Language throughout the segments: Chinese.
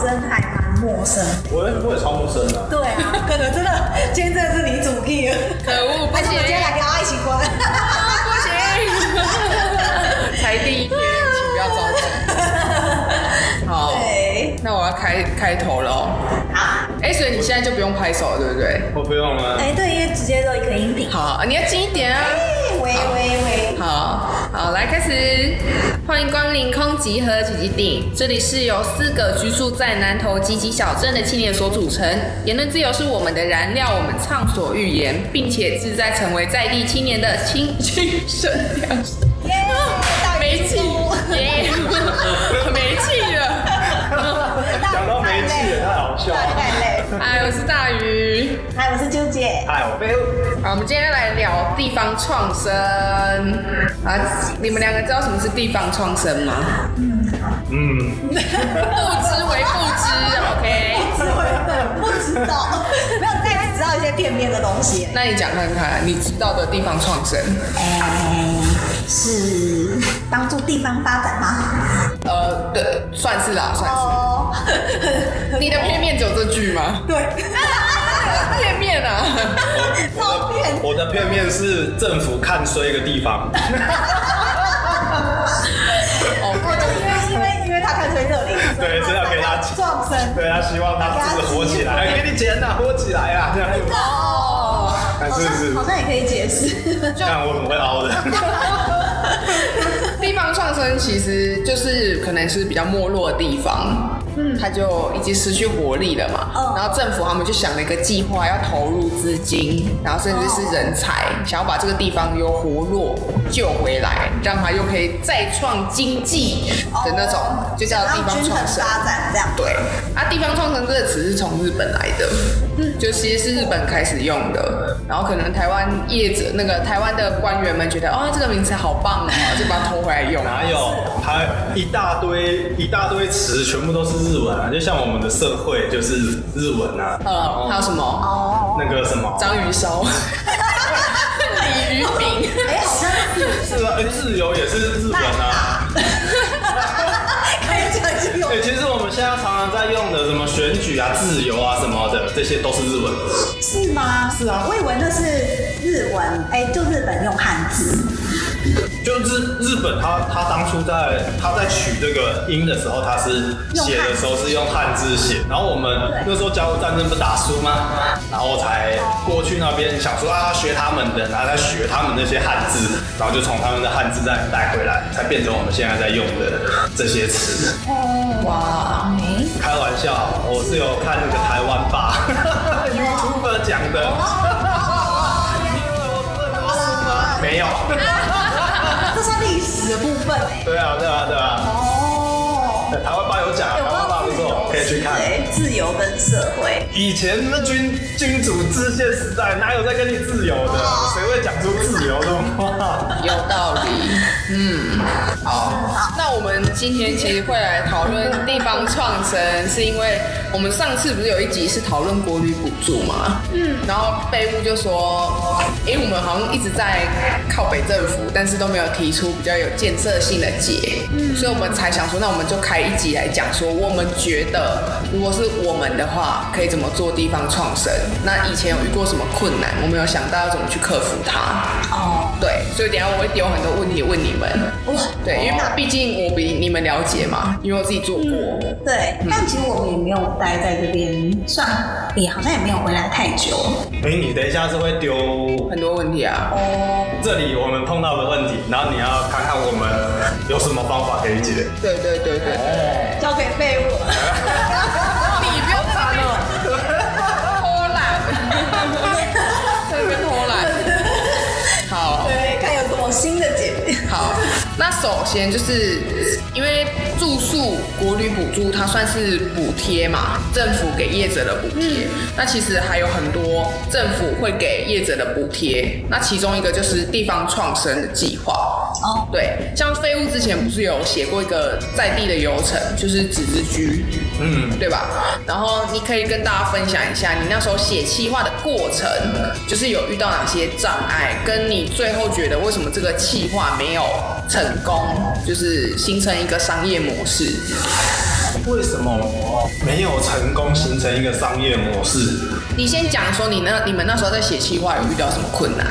生还蛮陌生。我也我也超陌生的。对啊，可能真的今天真的是你主 key 了。可恶，不行还是我，今天来聊爱情观？不行，才第一天，请不要着急。好，那我要开开头喽。好，哎，所以你现在就不用拍手了，对不对？我不用了。哎，对，因为直接都一个音频。好，你要近一点啊。哎，喂喂喂，好好，来开始，欢迎光临空集合奇迹地，这里是由四个居住在南投集集小镇的青年所组成。言论自由是我们的燃料，我们畅所欲言，并且志在成为在地青年的青青生粮食。嗨，我是大鱼。嗨，我是啾姐。嗨，我飞。好，我们今天来聊地方创生。啊，你们两个知道什么是地方创生吗？嗯，不知为不知，OK。对，不知道，没有，大概只知道一些片面的东西。那你讲看看，你知道的地方创生？哎，是帮助地方发展吗？呃，对，算是啦，算是。哦，你的片面只有这句吗？对，片面啊，照片。我的片面是政府看衰一个地方。哦，我就因为因为因为他看衰这里，对所以要给他创生。对他希望他自己火起来，哎给你钱呐，火起来啊！这样。哦，但是好像是好像也可以解释。看我怎么会凹的。地方创生其实就是可能是比较没落的地方，嗯，它就已经失去活力了嘛。嗯。然后政府他们就想了一个计划，要投入资金，然后甚至是人才，想要把这个地方又活络救回来，让它又可以再创经济的那种，就叫地方创生。发展这样。对，啊，地方创生这个词是从日本来的，就其实是日本开始用的，然后可能台湾业者那个台湾的官员们觉得，哦，这个名词好棒哦，就把它偷回来用。哪有？还一大堆一大堆词，全部都是日文啊！就像我们的社会就是日文啊。呃，还有什么哦，那个什么，章鱼烧、鲤鱼饼，哎，好像是啊，哎自由也是日文啊。可以讲这个对，其实我们现在常常在用的什么选举啊、自由啊什么的，这些都是日文。是吗？是啊我以为那是日文，哎，就日本用汉字。就日日本他他当初在他在取这个音的时候，他是写的时候是用汉字写，然后我们那时候甲午战争不打输吗？然后才过去那边想说啊学他们的，然后再学他们那些汉字，然后就从他们的汉字再带回来，才变成我们现在在用的这些词。哇，哎，开玩笑，我是有看那个台湾吧 YouTube 讲的。没有。的部分哎。对啊，对啊，对啊。哦，台湾吧有讲，台湾吧不错，可以去看。对，自由跟社会。以前那君君主制宪时代，哪有在跟你自由的？谁会讲出自由这种话？有道理。嗯，好，那我们今天其实会来讨论地方创生，是因为我们上次不是有一集是讨论国旅补助嘛？嗯，然后贝屋就说，因为、我们好像一直在靠北政府，但是都没有提出比较有建设性的解，嗯，所以我们才想说，那我们就开一集来讲说，我们觉得如果是我们的话，可以怎么做地方创生？那以前有遇过什么困难？我们有想到要怎么去克服它。哦，对，所以等一下我会丢很多问题问你们。哇，对，因为毕竟我比你们了解嘛，因为我自己做过。对，但其实我们也没有待在这边，算也好像也没有回来太久。哎，你等一下是会丢很多问题啊，哦，这里我们碰到的问题，然后你要看看我们有什么方法可以解。对对对对对，交给废物。新的解。好，那首先就是因为住宿国旅补助，它算是补贴嘛，政府给业者的补贴。那其实还有很多政府会给业者的补贴，那其中一个就是地方创生的计划。哦，对，像废物之前不是有写过一个在地的游程，就是纸之居，嗯，对吧？然后你可以跟大家分享一下你那时候写企划的过程，就是有遇到哪些障碍，跟你最后觉得为什么这个企划没有成功，就是形成一个商业模式。为什么没有成功形成一个商业模式？你先讲说你那你们那时候在写企划有遇到什么困难？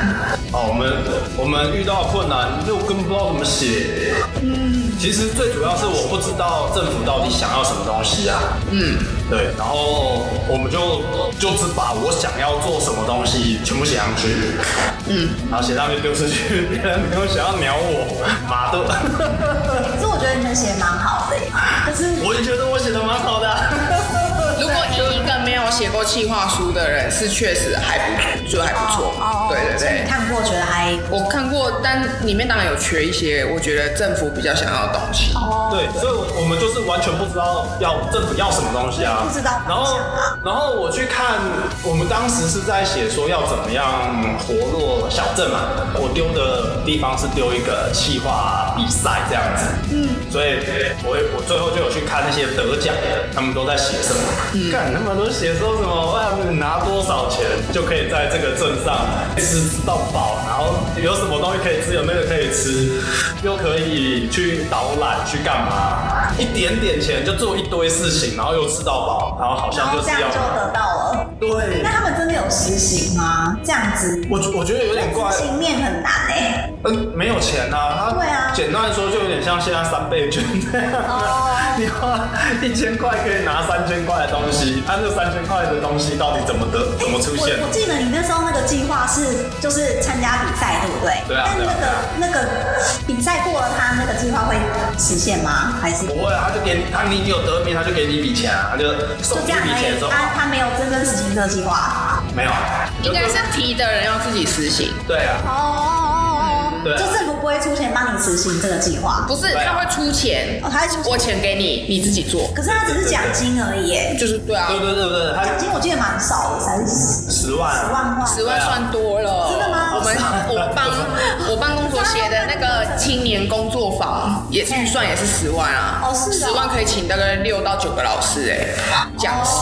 哦，我们我们遇到困难就根本不知道怎么写。嗯，其实最主要是我不知道政府到底想要什么东西啊。嗯，对，然后我们就就只把我想要做什么东西全部写上去。嗯，然后写上去丢出去，别人没有想要鸟我，妈的！可是我觉得你们写得蛮好的，可是我也觉得我写的蛮好的啊。如果以一个没有写过企划书的人，是确实还不就还不错。哦对对对。所以你，看过觉得还我看过，但里面当然有缺一些我觉得政府比较想要的东西。哦，对，所以我们就是完全不知道要政府要什么东西啊，不知道然后然后我去看，我们当时是在写说要怎么样活络小镇嘛。我丢的地方是丢一个企划比赛这样子，嗯，所以我我最后就有去看那些得奖的，他们都在写什么，干、他们都写说什么，哇，拿多少钱就可以在这个镇上？吃到饱，然后有什么东西可以吃，有那个可以吃，又可以去导览去干嘛，一点点钱就做一堆事情，然后又吃到饱，然后好像就是要就得到了。对。那，他们真的有实行吗？这样子，我我觉得有点怪，执行面很难哎。嗯，没有钱啊，他对啊。简单的说就有点像现在三倍券。这样，哦。你花一千块可以拿三千块的东西，按这三千块的东西到底怎么得怎么出现我？我记得你那时候那个计划是就是参加比赛，对不对？对啊但那个那个比赛过了，他那个计划会实现吗？还是不会啊，他就给你，他你有得名，他就给你一笔钱啊，他就送你就这样而已？一笔钱之后，他他没有真正实行这个计划。没有，应该是提的人要自己实行，对啊，哦对啊。就政府不会出钱帮你实行这个计划，不是对啊。他会出钱哦，他会出钱。我钱给你，你自己做，可是他只是奖金而已。耶，就是对啊，对对对对，他奖金我记得蛮少的，三十十万。十万。块。十万算多了。真的吗？我们我帮 我办公所写的那个青年工作坊，也预算也是十万啊。哦是的十万可以请大概六到九个老师哎，讲师。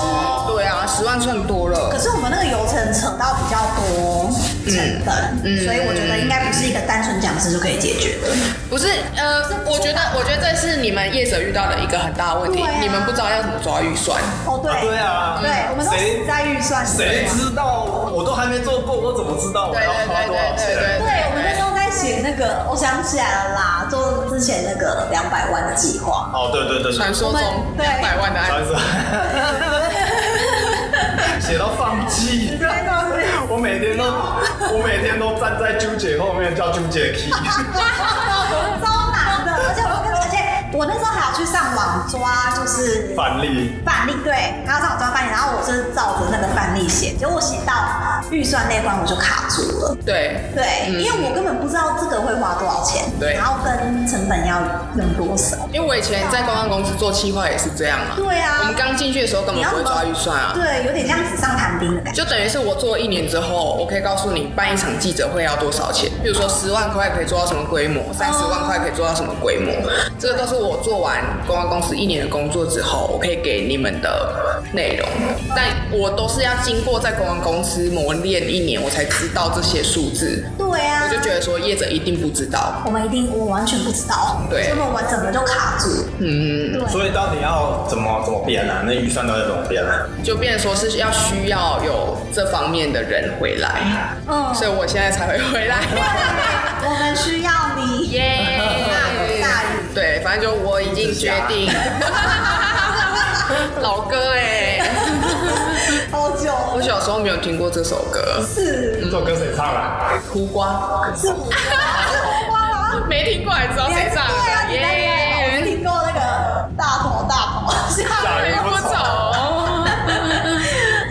对啊，十万算多了。可。是我们那个流程扯到比较多成分，嗯所以我觉得应该不是一个单纯讲师就可以解决的。不是，呃，我觉得，我觉得这是你们业者遇到的一个很大的问题，啊你们不知道要怎么抓预算。哦，对，啊对啊对，我们都在预算谁。知道我都还没做过，我怎么知道我要花多少对对对对钱？对，我们那时候在写那个，我想起来了啦，做之前那个两百万的计划。哦，对对对对，传说中两百万的案三子，十，写到放弃。我每天都，我每天都站在朱姐后面叫朱姐 key。我那时候还要去上网抓，就是范例，范例，对，还要上网抓范例，然后我是照着那个范例写，结果我写到预算那关我就卡住了。对，对，嗯因为我根本不知道这个会花多少钱，对然后跟成本要用多少。因为我以前在公关公司做企划也是这样嘛。对啊我们刚进去的时候根本不会抓预算啊。对，有点像纸上谈兵的感觉。就等于是我做了一年之后，我可以告诉你办一场记者会要多少钱，比如说十万块可以做到什么规模，三十万块可以做到什么规模，这个都是我做完公关公司一年的工作之后，我可以给你们的内容。但我都是要经过在公关公司磨练一年，我才知道这些数字。对啊，我就觉得说业者一定不知道，我们一定，我完全不知道，对。所以我们整个就卡住。嗯，对，所以到底要怎么怎么变呢、那预算到底怎么变呢、就变成说是要需要有这方面的人回来，嗯，所以我现在才会回来。我们需要你，耶。对，反正就我已经决定，老歌哎、好久。我小时候没有听过这首歌，是。这首歌谁唱的？胡瓜，是我是红光啊，没听过，还知道谁唱对啊，的？你那个我听过那个大头大头，下雨不走。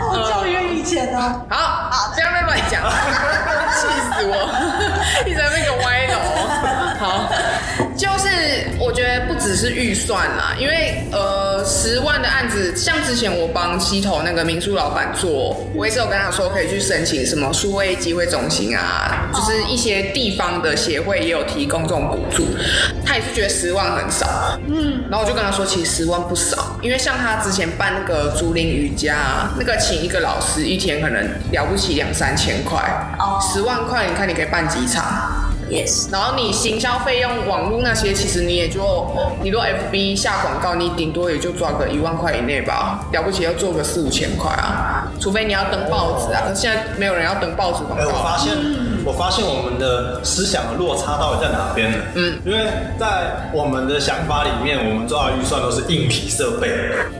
好久远以前啊。好，不要再乱讲，气死我！一直在那个歪楼。好，得不只是预算啦，因为呃十万的案子，像之前我帮西头那个民宿老板做，我也是有跟他说可以去申请什么数位机会中心啊，就是一些地方的协会也有提供这种补助，他也是觉得十万很少，嗯，然后我就跟他说其实十万不少，因为像他之前办那个竹林瑜伽，那个请一个老师一天可能了不起两三千块，哦。十万块你看你可以办几场？然后你行销费用、网络那些，其实你也就，你若 FB 下广告，你顶多也就赚个一万块以内吧，了不起要做个四五千块啊，除非你要登报纸啊，可是现在没有人要登报纸广哎、我告啊。发现，我发现我们的思想的落差到底在哪边呢？嗯，因为在我们的想法里面，我们抓的预算都是硬体设备，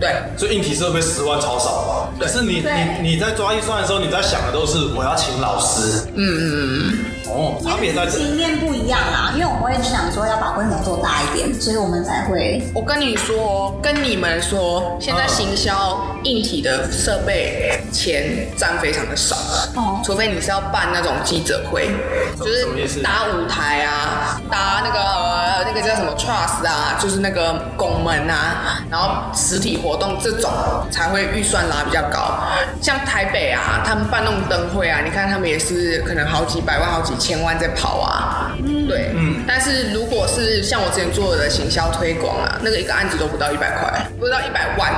对，所以硬体设备十万超少吧。可是你你你在抓预算的时候，你在想的都是我要请老师。嗯嗯嗯。哦，差别在这。经验不一样啊，因为我们会想说要把规模做大一点，所以我们才会我跟你说，跟你们说，现在行销硬体的设备钱占非常的少，哦除非你是要办那种记者会，就是搭舞台啊，搭那个呃那个叫什么 trust 啊，就是那个拱门啊，然后实体活动这种才会预算拉比较高。像台北啊，他们办那种灯会啊，你看他们也是可能好几百万、好几千万在跑啊，对，嗯。但是如果是像我之前做的行销推广啊，那个一个案子都不到一百块，不到一百万，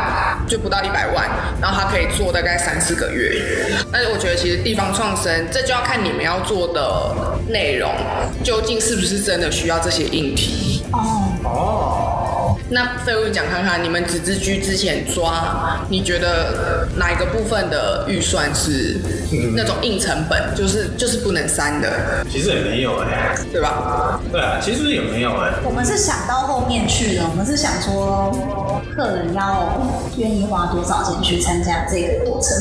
就不到一百万，然后他可以做大概三四个月。但是我觉得其实地方创生，这就要看你们要做的内容究竟是不是真的需要这些硬体。哦，哦，那废物讲看看，你们纸质居之前抓，你觉得哪一个部分的预算是那种硬成本，就是就是不能删的，其实也没有哎、对吧？对啊，其实也没有哎、我们是想到后面去的，我们是想说客人要愿意花多少钱去参加这个过程，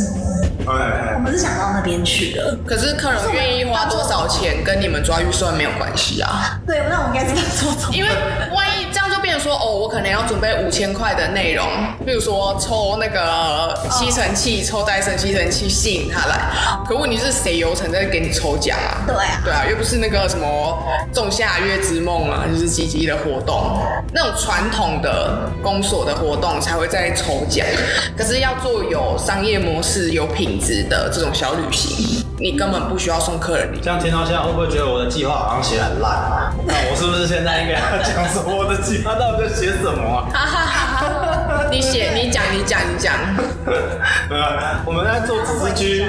我哎，们是想到那边去的。可是客人愿意花多少钱，跟你们抓预算没有关系啊。对，那我们应该怎么做因为万一这样就变成说，哦，我可能要准备五千块的内容，比如说抽那个吸尘器，抽戴森吸尘器吸引他来。可问题是谁游程在给你抽奖啊？对啊对啊，又不是那个什么仲夏月之梦啊，就是积极的活动，那种传统的公所的活动才会在抽奖。可是要做有商业模式、有品质的这种小旅行，你根本不需要送客人礼。这样听到现在会不会觉得我的计划好像写得很烂？那我是不是现在应该要讲说我的计划到底在写什么啊？哈哈哈哈！你写，你讲，你讲，你讲。呃，我们在做纸质居，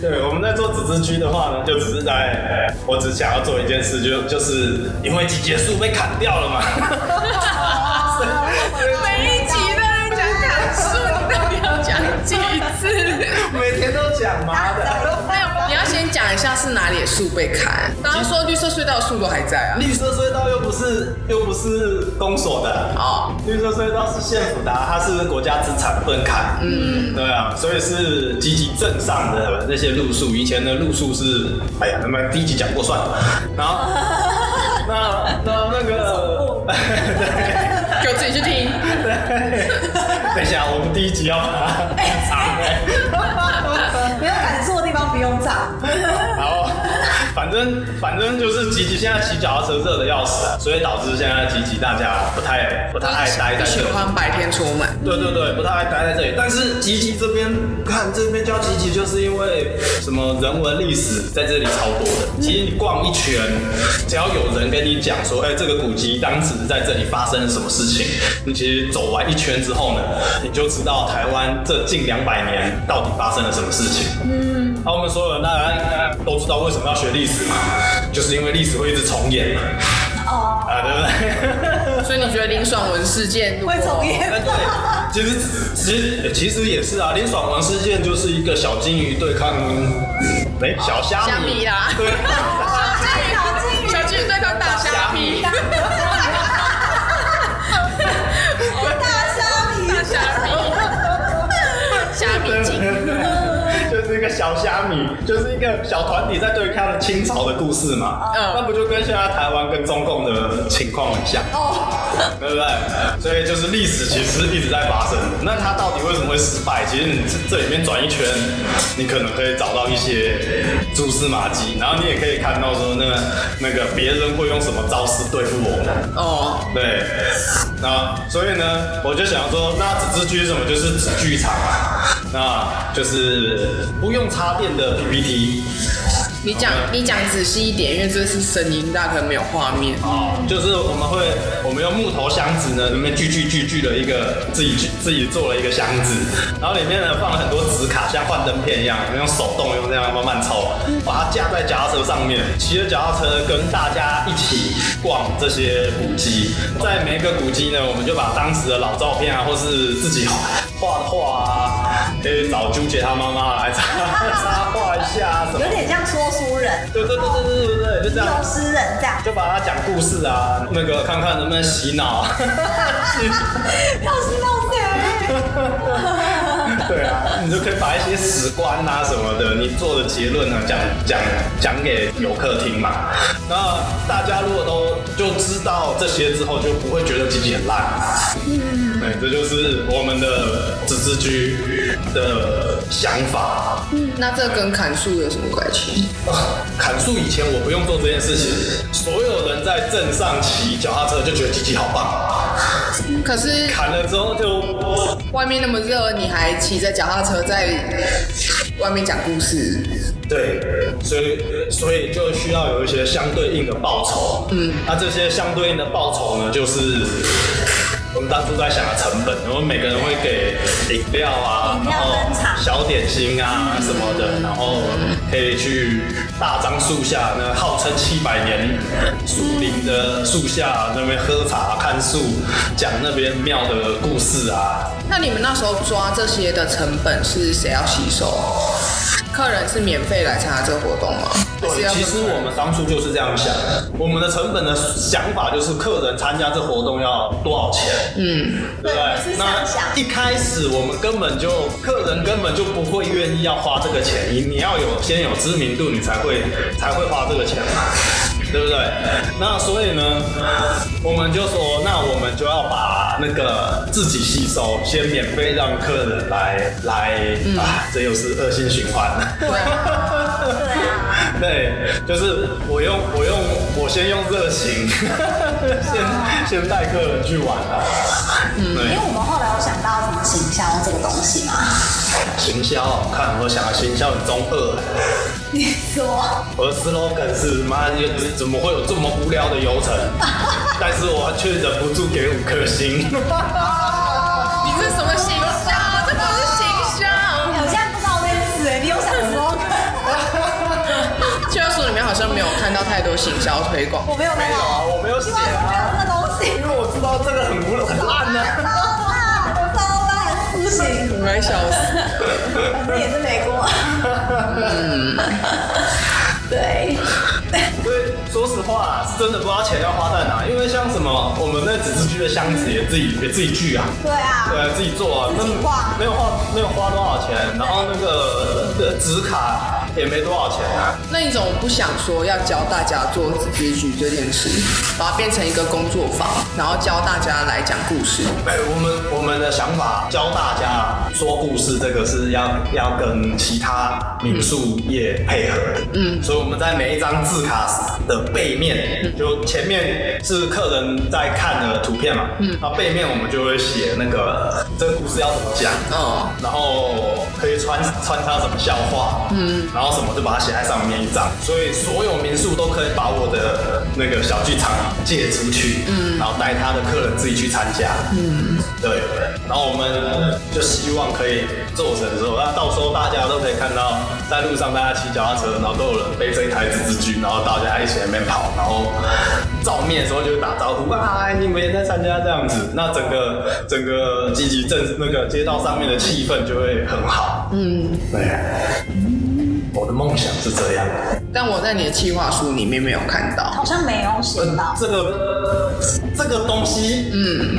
对，我们在做纸质居的话呢，就只是在，我只想要做一件事，就就是因为集结束被砍掉了嘛。每一集都在讲砍树，你到底要讲几次？每天都讲妈的。一下是哪里的树被砍。刚刚说绿色隧道的树都还在啊。绿色隧道又不是又不是公所的哦，绿色隧道是县府的啊，它是国家资产，不能砍。嗯，对啊，所以是积极镇上的那些路数，以前的路数是，哎呀，那么第一集讲过算了。然后，那那那个，对。给我自己去听。等一下，我们第一集要把它 不用炸。然后，反正反正就是吉吉现在骑脚踏车热的要死啊，所以导致现在吉吉大家不太不太爱待在不喜这里。欢白天出门。对对对，不太爱待在这里。但是吉吉这边，看这边叫吉吉，就是因为什么人文历史在这里超多的。其实你逛一圈，只要有人跟你讲说，哎、这个古迹当时在这里发生了什么事情，你其实走完一圈之后呢，你就知道台湾这近两百年到底发生了什么事情。嗯，那、我们所有人大家都知道为什么要学历史嘛，就是因为历史会一直重演嘛，哦，啊，对不对？所以你觉得林爽文事件会重演。哎，对，其实其实其实也是啊，林爽文事件就是一个小金鱼对抗，哎，小虾虾米米啦。对，小虾米，就是一个小团体在对抗清朝的故事嘛。嗯那不就跟现在台湾跟中共的情况很像，哦，对不对？所以就是历史其实一直在发生。那它到底为什么会失败？其实你这这里面转一圈，你可能可以找到一些蛛丝马迹，然后你也可以看到说那个那个别人会用什么招式对付我们。哦，对，那所以呢，我就想说，那纸质剧什么就是纸剧场啊，那就是不用插电的 PPT，你讲你讲仔细一点，因为这是声音，大家可能没有画面。哦，就是我们会，我们用木头箱子呢，里面锯锯锯锯了一个自己锯自己做了一个箱子，然后里面呢放了很多纸卡，像幻灯片一样，我们用手动用这样慢慢抽，把它架在脚踏车上面，骑着脚踏车跟大家一起逛这些古迹。在每一个古迹呢，我们就把当时的老照片啊，或是自己画的画啊，可以找纠结他妈妈来插插画一下啊什么有。点像说书人、对对对对对对对，就这样。有诗人这样。就把他讲故事啊，那个看看能不能洗脑。要洗脑谁？对啊，你就可以把一些史观啊什么的，你做的结论啊讲讲讲给游客听嘛。那大家如果都就知道这些之后，就不会觉得自己很烂。嗯，对，这就是我们的自治居的想法。嗯那这跟砍树有什么关系？啊砍树以前我不用做这件事情，所有人在镇上骑脚踏车就觉得自己好棒，可是砍了之后就外面那么热，你还骑着脚踏车在外面讲故事，对，所以所以就需要有一些相对应的报酬。嗯，那这些相对应的报酬呢，就是我们当初在想的成本，我们每个人会给饮料啊，饮料然后小点心啊什么的，然后可以去大樟树下那号称七百年树林的树下那边喝茶看树，讲那边庙的故事啊，那你们那时候抓这些的成本是谁要吸收？客人是免费来参加这个活动吗？对，要其实我们当初就是这样想，我们的成本的想法就是客人参加这活动要多少钱，嗯，对那一开始我们根本就客人根本就不会愿意要花这个钱，你你要有先有知名度，你才会才会花这个钱嘛。对不对？那所以呢，我们就说，那我们就要把那个自己吸收，先免费让客人来来、啊，这又是恶性循环了。对啊，对啊，对，就是我用我用我先用热情，先先带客人去玩嗯。因为，我们后来有想到什么行销这个东西嘛。行销，看我想要行销很中二。你说，我的 slogan 是妈，怎么会有这么无聊的流程？但是我却忍不住给五颗星。你是什么形象？这不是形象。我现在不知道这件事哎，你有想说？教科书里面好像没有看到太多行销推广。我没有那个，没有啊，我没有写没有啊，这个东西。因为我知道这个很无很快笑死。反正也是美国。嗯，对，所以说实话，是真的不知道钱要花在哪，因为像什么，我们那纸质居的箱子也自己也自己锯啊。对啊，对啊，自己做啊，自己画没有花没有花多少钱，然后那个呃纸卡也没多少钱啊。那你怎么不想说要教大家做自治剧这件事，把它变成一个工作坊，然后教大家来讲故事？哎，我们我们的想法教大家说故事，这个是要要跟其他民宿业配合的。嗯，所以我们在每一张字卡的背面，就前面是客人在看的图片嘛，嗯，然后背面我们就会写那个这个故事要怎么讲，嗯然后可以穿穿插什么笑话，嗯，然后什么就把它写在上面一张，所以所有民宿都可以把我的那个小剧场借出去，嗯，然后带他的客人自己去参加，嗯，对，然后我们就希望可以做成之后，那到时候大家都可以看到，在路上大家骑脚踏车，然后都有人背着一台自制剧，然后大家一起在那边跑，然后照面的时候就会打招呼啊，你们也在参加这样子，那整个整个积极镇那个街道上面的气氛就会很好。嗯，对。我的梦想是这样。但我在你的计划书里面没有看到。好像没有写到。这个这个东西，嗯，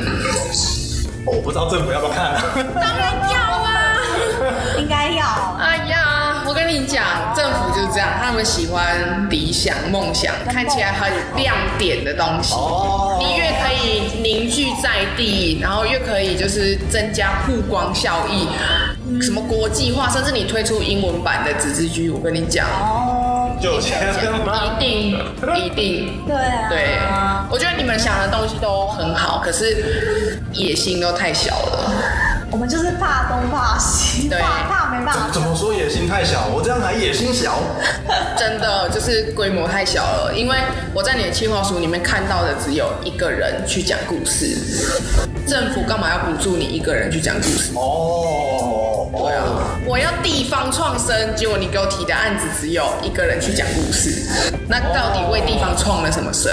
我不知道政府要不要看、啊。当然要啊！应该要。哎呀，我跟你讲，政府就是这样，他们喜欢理想、梦想，看起来很亮点的东西。哦你越可以凝聚在地，然后越可以就是增加曝光效益，什么国际化，甚至你推出英文版的纸质剧，我跟你讲，哦，就有钱？一定一定。对啊。对，我觉得你们想的东西都很好，可是野心都太小了。我们就是怕东怕西，对怕怕没办法怎么说野心太小？我这样还野心小？真的就是规模太小了，因为我在你的计划书里面看到的只有一个人去讲故事，政府干嘛要补助你一个人去讲故事？哦，对啊，我要地方创生，结果你给我提的案子只有一个人去讲故事，那到底为地方创了什么生？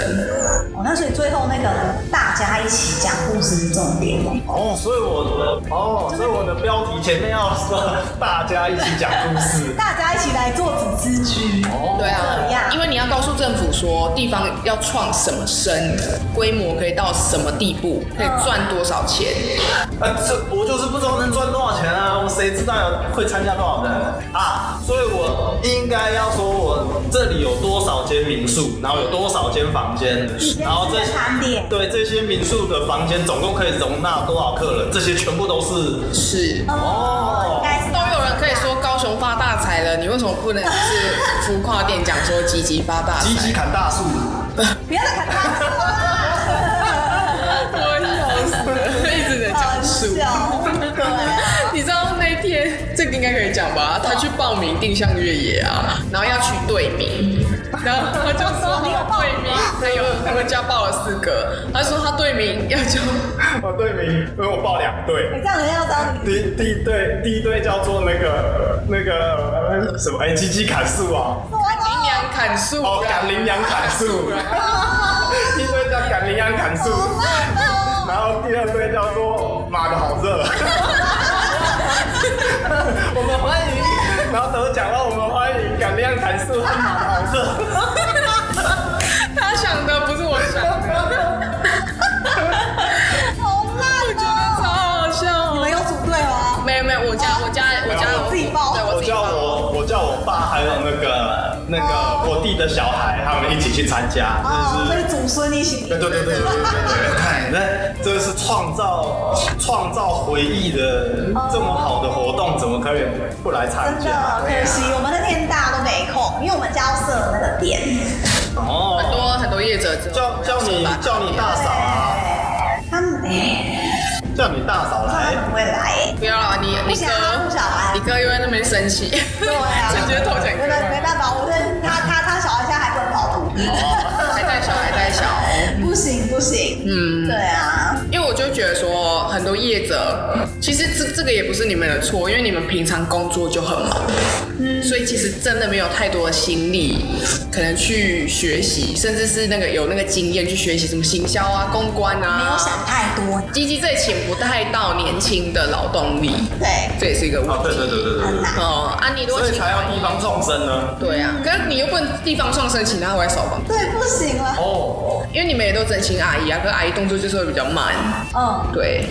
哦，那所以最后那个大家一起讲故事是重点哦。哦，所以我的哦，所以我的标题前面要说大家一起讲故事。大家一起来做组织局。哦，对啊，因为你要告诉政府说地方要创什么生，规模可以到什么地步，可以赚多少钱。啊，这我就是不知道能赚多少钱啊！我谁知道有会参加多少人啊？所以我应该要说我这里有多少间民宿，然后有多少间房间，然后这些盘点对这些民宿的房间总共可以容纳多少客人，这些全部都是是。哦，应该是都有人可以说高雄发大财了，你为什么不能 是浮夸点讲说积极发大财？积极砍大树。不要再砍大树个应该可以讲吧？他去报名定向越野啊，然后要取队名，然后他就说他的队名，他有他们家报了四个，他说他队名要叫我队名，因为我报两队。你这样人家要当第第一队第一队叫做那个那个呃什么哎，积极砍树啊，羚羊砍树，哦，赶羚羊砍树。第一队叫赶羚羊砍树，然后第二队叫做妈的好热。我们欢迎，然后都讲到我们欢迎敢亮谈色，哈哈哈哈哈。还有那个那个我弟的小孩，他们一起去参加，哦，所就是以祖孙一起。对对对对对对对，看，那这是创造创造回忆的这么好的活动，怎么可以不来参真的加？可惜，我们那天大家都没空，因为我们家要设那个点。哦，很多很多业者叫叫你叫你大嫂啊，对，他们哎，叫你大嫂来。他，不会来。不要了，你你哥你哥又在那边生气，对啊，直接投钱没办没办法，我说他他他小孩现在还不能跑图，还带小还带小。不行不行。嗯。对啊，因为我就觉得说，业者其实这这个也不是你们的错，因为你们平常工作就很忙，嗯所以其实真的没有太多的心力，可能去学习，甚至是那个有那个经验去学习什么行销啊、公关啊。没有想太多。基基这请不太到年轻的劳动力，对，这也是一个问哦，题。对对对对对对，很难。哦，啊，你如果请所以才要地方创生呢。对啊，可是你又不能地方创生，请他回来扫房，对，不行了。哦，因为你们也都真心阿姨啊，可是阿姨动作就是会比较慢。嗯，对，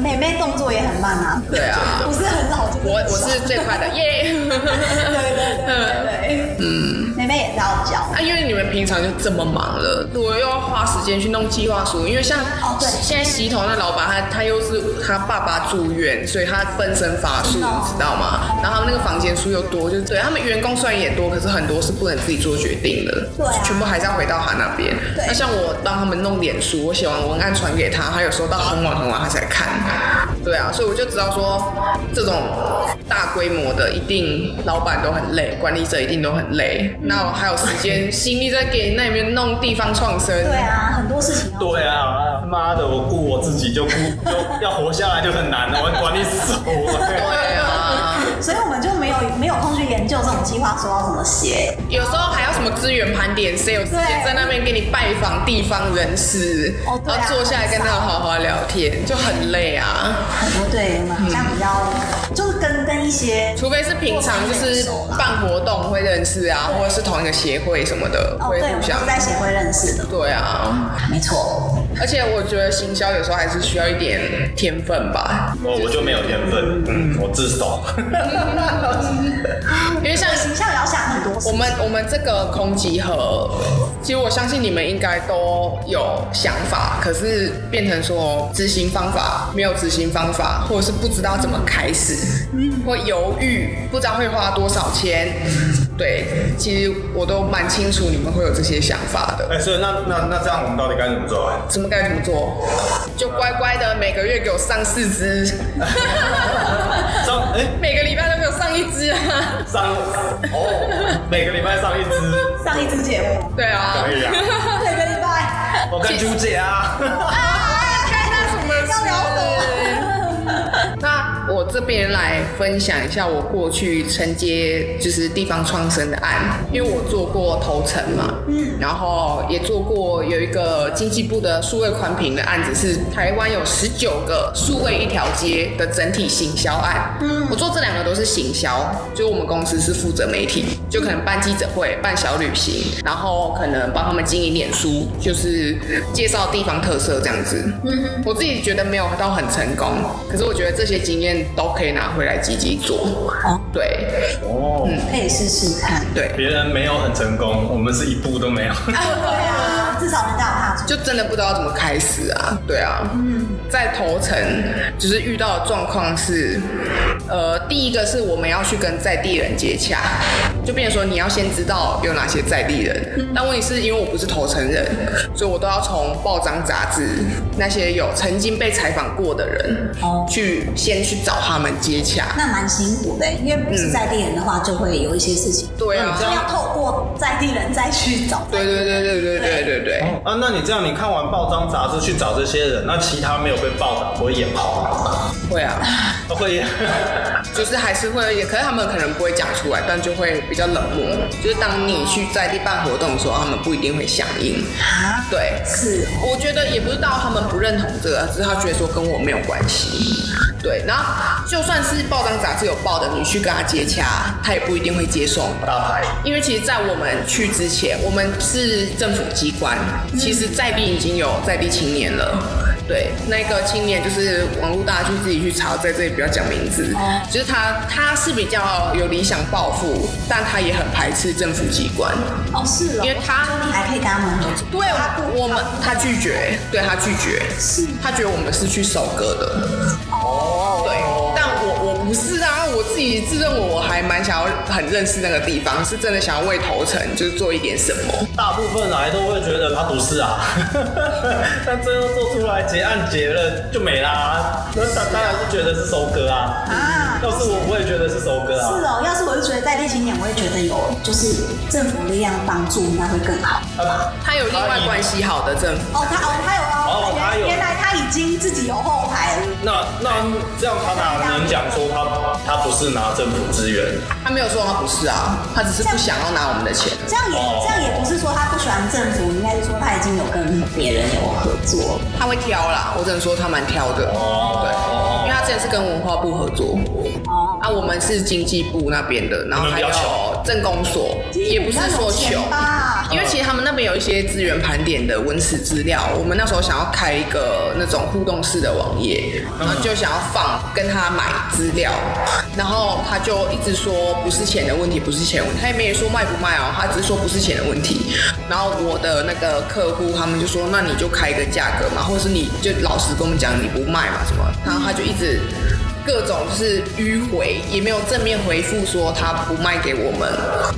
妹妹动作也很慢啊。对啊不是很老就我我是最快的耶。对对对嗯，妹妹也是要教。啊，因为你们平常就这么忙了，我又要花时间去弄计划书，因为像哦对现在洗头那老板，他他又是他爸爸住院，所以他分身乏术，哦你知道吗？然后他们那个房间数又多，就是对他们员工虽然也多，可是很多是不能自己做决定的，对啊全部还是要回到他那边。对那像我帮他们弄脸书，我写完文案传给他，他有时候到很晚很晚他才看。对啊，所以我就知道说，这种大规模的一定老板都很累，管理者一定都很累。那我还有时间心力在给那边弄地方创生。对啊，很多事情。对啊，妈的，我顾我自己就顾，就要活下来就很难了，我管理死活。对啊，所以我们就没有没有空去研究这种计划书要怎么写。有时候还要什么资源盘点，谁有时间在那边给你拜访地方人士，哦对啊然后坐下来跟他们好好聊天，就很累啊。很多对我们好像比较，就是跟跟一些除非是平常就是办活动会认识啊，或者是同一个协会什么的，哦，对，我会互相们是。在协会认识的，对啊，没错。而且我觉得行销有时候还是需要一点天分吧，我我就没有天分，嗯，我自首。因为像形象也要想很多我们我们这个空集合，其实我相信你们应该都有想法，可是变成说执行方法没有执行方法，或者是不知道怎么开始，或犹豫，不知道会花多少钱，对，其实我都蛮清楚你们会有这些想法的。哎，所以那那那这样我们到底该怎么做？怎么该怎么做？就乖乖的每个月给我上四支，上哎 每个礼拜上一支啊！上哦，每个礼拜上一支，上一支节目，对啊，可以啊。每个礼拜。我跟朱姐啊，我这边来分享一下我过去承接就是地方创生的案，因为我做过头层嘛，嗯，然后也做过有一个经济部的数位宽屏的案子，是台湾有十九个数位一条街的整体行销案，嗯，我做这两个都是行销，就我们公司是负责媒体，就可能办记者会、办小旅行，然后可能帮他们经营脸书，就是介绍地方特色这样子，嗯，我自己觉得没有到很成功，可是我觉得这些经验都可以拿回来积极做，哦，对。哦，可以试试看。对，别人没有很成功，我们是一步都没有。对啊，至少人家有踏出。就真的不知道怎么开始啊，对啊，嗯，在头层就是遇到的状况是，呃，第一个是我们要去跟在地人接洽，就变成说你要先知道有哪些在地人，但问题是因为我不是头层人，所以我都要从报章杂志那些有曾经被采访过的人，哦去先去找他们接洽，那蛮辛苦的，因为不是在地人的话，就会有一些事情，对啊就，要透过在地人再去找。对对对对对对对对。哦啊，那你这样，你看完报章杂志去找这些人，那其他没有被报道不会眼红吗？会啊，都 会眼。就是还是会有一点，可是他们可能不会讲出来，但就会比较冷漠。就是当你去在地办活动的时候，他们不一定会响应。啊，对，是我觉得也不是到他们不认同这个，只是他觉得说跟我没有关系。对，然后就算是报章杂志有报的，你去跟他接洽，他也不一定会接受你。大牌。因为其实，在我们去之前，我们是政府机关，其实在地已经有在地青年了。对，那个青年就是网络大家去自己去查，在这里不要讲名字。哦就是他，他是比较有理想抱负，但他也很排斥政府机关。哦，是哦，因为他你还可以跟他们合作。对我们，他拒绝，对他拒绝，是他觉得我们是去收割的。哦，是啊，我自己自认为我还蛮想要很认识那个地方，是真的想要为头城就是做一点什么。大部分来都会觉得他不是啊，但最后做出来结案结了就没啦。那当当然是觉得是收割啊。啊要是我，我也觉得是收割啊。是哦，要是我是觉得在地青年，我也觉得有就是政府力量帮助，应该会更好。啊他有另外关系好的政府，哦，他哦，他有哦，哦他有原原来他已经自己有后台了。那那这样他哪能讲说他他不是拿政府资源？他没有说他不是啊，他只是不想要拿我们的钱。这样也哦这样也不是说他不喜欢政府，应该是说他已经有跟别人有合作。他会挑啦，我只能说他蛮挑的。对，因为他之前是跟文化部合作，哦，啊，我们是经济部那边的，然后还有政工所，也不是说穷。因为其实他们那边有一些资源盘点的文史资料，我们那时候想要开一个那种互动式的网页，然后就想要放跟他买资料，然后他就一直说不是钱的问题，不是钱问题，他也没说卖不卖哦，他只是说不是钱的问题。然后我的那个客户他们就说，那你就开一个价格嘛，或者是你就老实跟我们讲你不卖嘛什么，然后他就一直。各种就是迂回，也没有正面回复说他不卖给我们，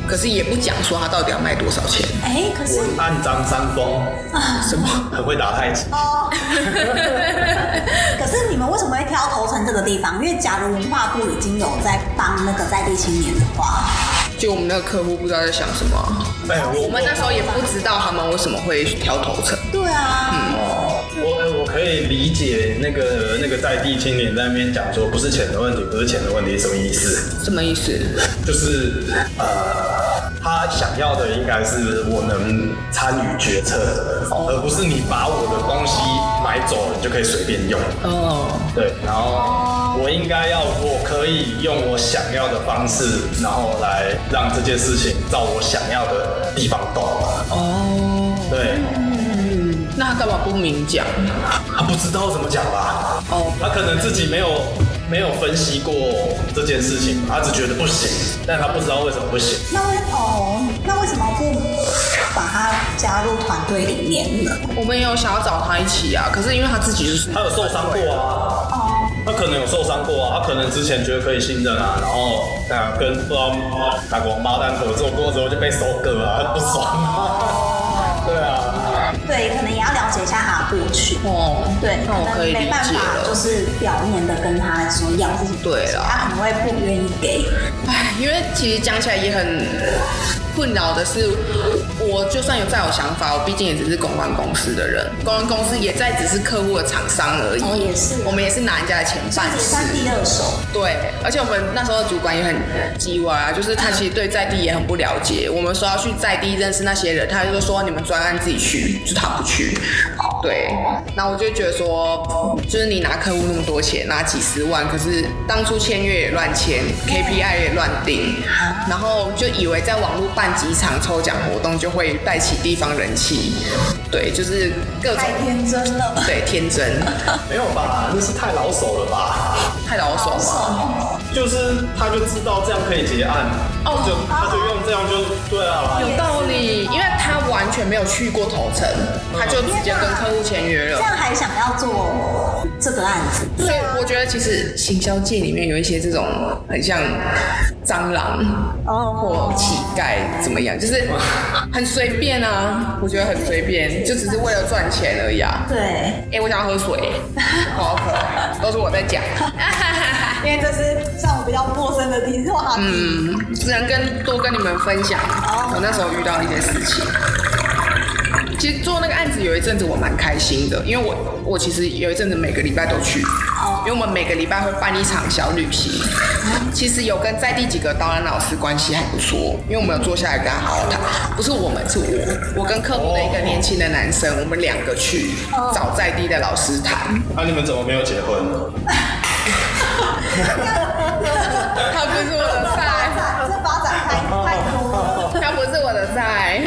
可是也不讲说他到底要卖多少钱。哎，可是按张三丰 什么？很会打太极。哦，可是你们为什么会挑头城这个地方？因为假如文化部已经有在帮那个在地青年的话，就我们那个客户不知道在想什么，哎，我们那时候也不知道他们为什么会挑头层。对啊，哦，我我可以理解那个那个在地青年在那边讲说不是钱的问题，不是钱的问题，什么意思？什么意思？就是呃，他想要的应该是我能参与决策，而不是你把我的东西买走了你就可以随便用。哦，对，然后我应该要，我可以用我想要的方式，然后来让这件事情照我想要的地方动。哦，对，不明讲？他不知道怎么讲吧？哦，他可能自己没有没有分析过这件事情，他只觉得不行，但他不知道为什么不行。那为哦，那为什么不把他加入团队里面呢？我们也有想要找他一起啊，可是因为他自己就是他有受伤过啊，哦，他可能有受伤过啊，他可能之前觉得可以信任啊，然后啊跟不知道哪个王八蛋合作过之后就被收割啊，他不爽啊。对啊，对，可能也要了解一下他的过去。哦，对，那我可以理没办解法，就。是表面的跟他说要这些东西，对啦他可能会不愿意给。唉，因为其实讲起来也很困扰的是，我就算有再有想法，我毕竟也只是公关公司的人，公关公司也在只是客户的厂商而已。哦也是我们也是拿人家的钱办事。第二手，对，而且我们那时候的主管也很叽歪啊，就是他其实对在地也很不了解。我们说要去在地认识那些人，他就说你们专案自己去，就他不去。对，那我就觉得说，就是你拿客户那么多钱，拿几十万，可是当初签约也乱签，KPI 也乱定，然后就以为在网络办几场抽奖活动就会带起地方人气，对，就是各种太天真了。对天真，没有吧？那是太老手了吧？太老手嘛。就是他就知道这样可以结案，哦就他就用这样就对啊。有道理，因为全没有去过头城，他就直接跟客户签约了。这样还想要做这个案子，所以我觉得其实行销界里面有一些这种很像蟑螂哦或乞丐怎么样，就是很随便啊，我觉得很随便，就只是为了赚钱而已啊。对，哎、我想要喝水，好渴，都是我在讲。因为这是像我比较陌生的题话题。嗯，只能跟多跟你们分享我那时候遇到的一些事情。其实做那个案子有一阵子我蛮开心的，因为我我其实有一阵子每个礼拜都去，因为我们每个礼拜会办一场小旅行。其实有跟在地几个导览老师关系还不错，因为我们有坐下来跟他好好谈。不是我们，是我，我跟客户的一个年轻的男生，我们两个去找在地的老师谈。那、你们怎么没有结婚？他不是我的菜。这发展太太多了。他不是我的菜。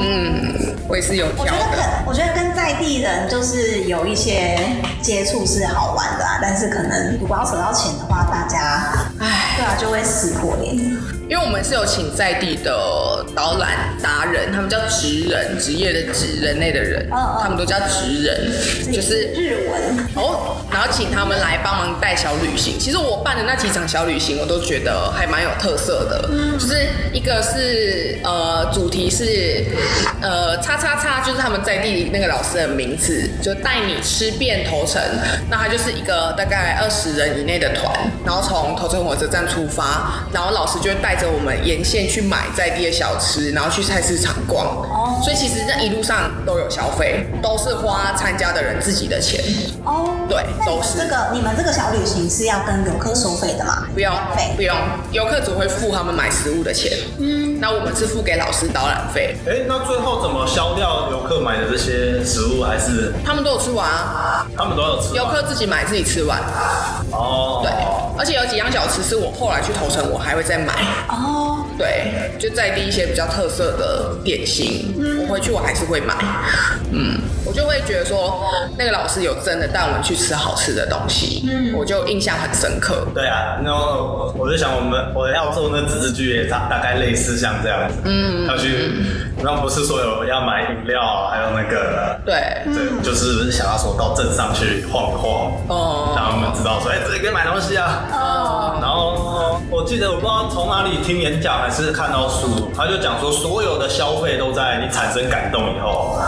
嗯，我也是有我觉得可。我觉得跟在地人就是有一些接触是好玩的啊，但是可能如果要扯到钱的话，大家唉，对啊就会撕破脸。因为我们是有请在地的导览达人，他们叫职人，职业的职，人类的人，他们都叫职人，就是日文，哦，然后请他们来帮忙带小旅行。其实我办的那几场小旅行，我都觉得还蛮有特色的。就是一个是呃，主题是呃，叉叉叉，就是他们在地那个老师的名字，就带你吃遍头城。那他就是一个大概二十人以内的团，然后从头城火车站出发，然后老师就会带着我们沿线去买在地的小吃，然后去菜市场逛。哦所以其实这一路上都有消费，都是花参加的人自己的钱。哦，对都是这个你们这个小旅行是要跟游客收费的吗？不用费不用，游客只会付他们买食物的钱。嗯，那我们是付给老师导览费，哎、那最后怎么消掉游客买的这些食物？还是他们都有吃完啊，他们都有吃完？游客自己买自己吃完。哦，对，而且有几样小吃是我后来去投城我还会再买。哦，对，就在地一些比较特色的点心，我回去我还是会买。嗯，我就会觉得说，那个老师有真的带我们去吃好吃的东西，嗯，我就印象很深刻。对啊，那我就想我们我要做那自制剧也大大概类似像这样子，嗯，要去，然后不是说有要买饮料，还有那个，对，对，就是想要说到镇上去晃一晃，哦让他们知道说，哎、这里可以买东西啊。哦，然后我记得我不知道从哪里听演讲还是看到书，他就讲说所有的消费都在你产生感动以后，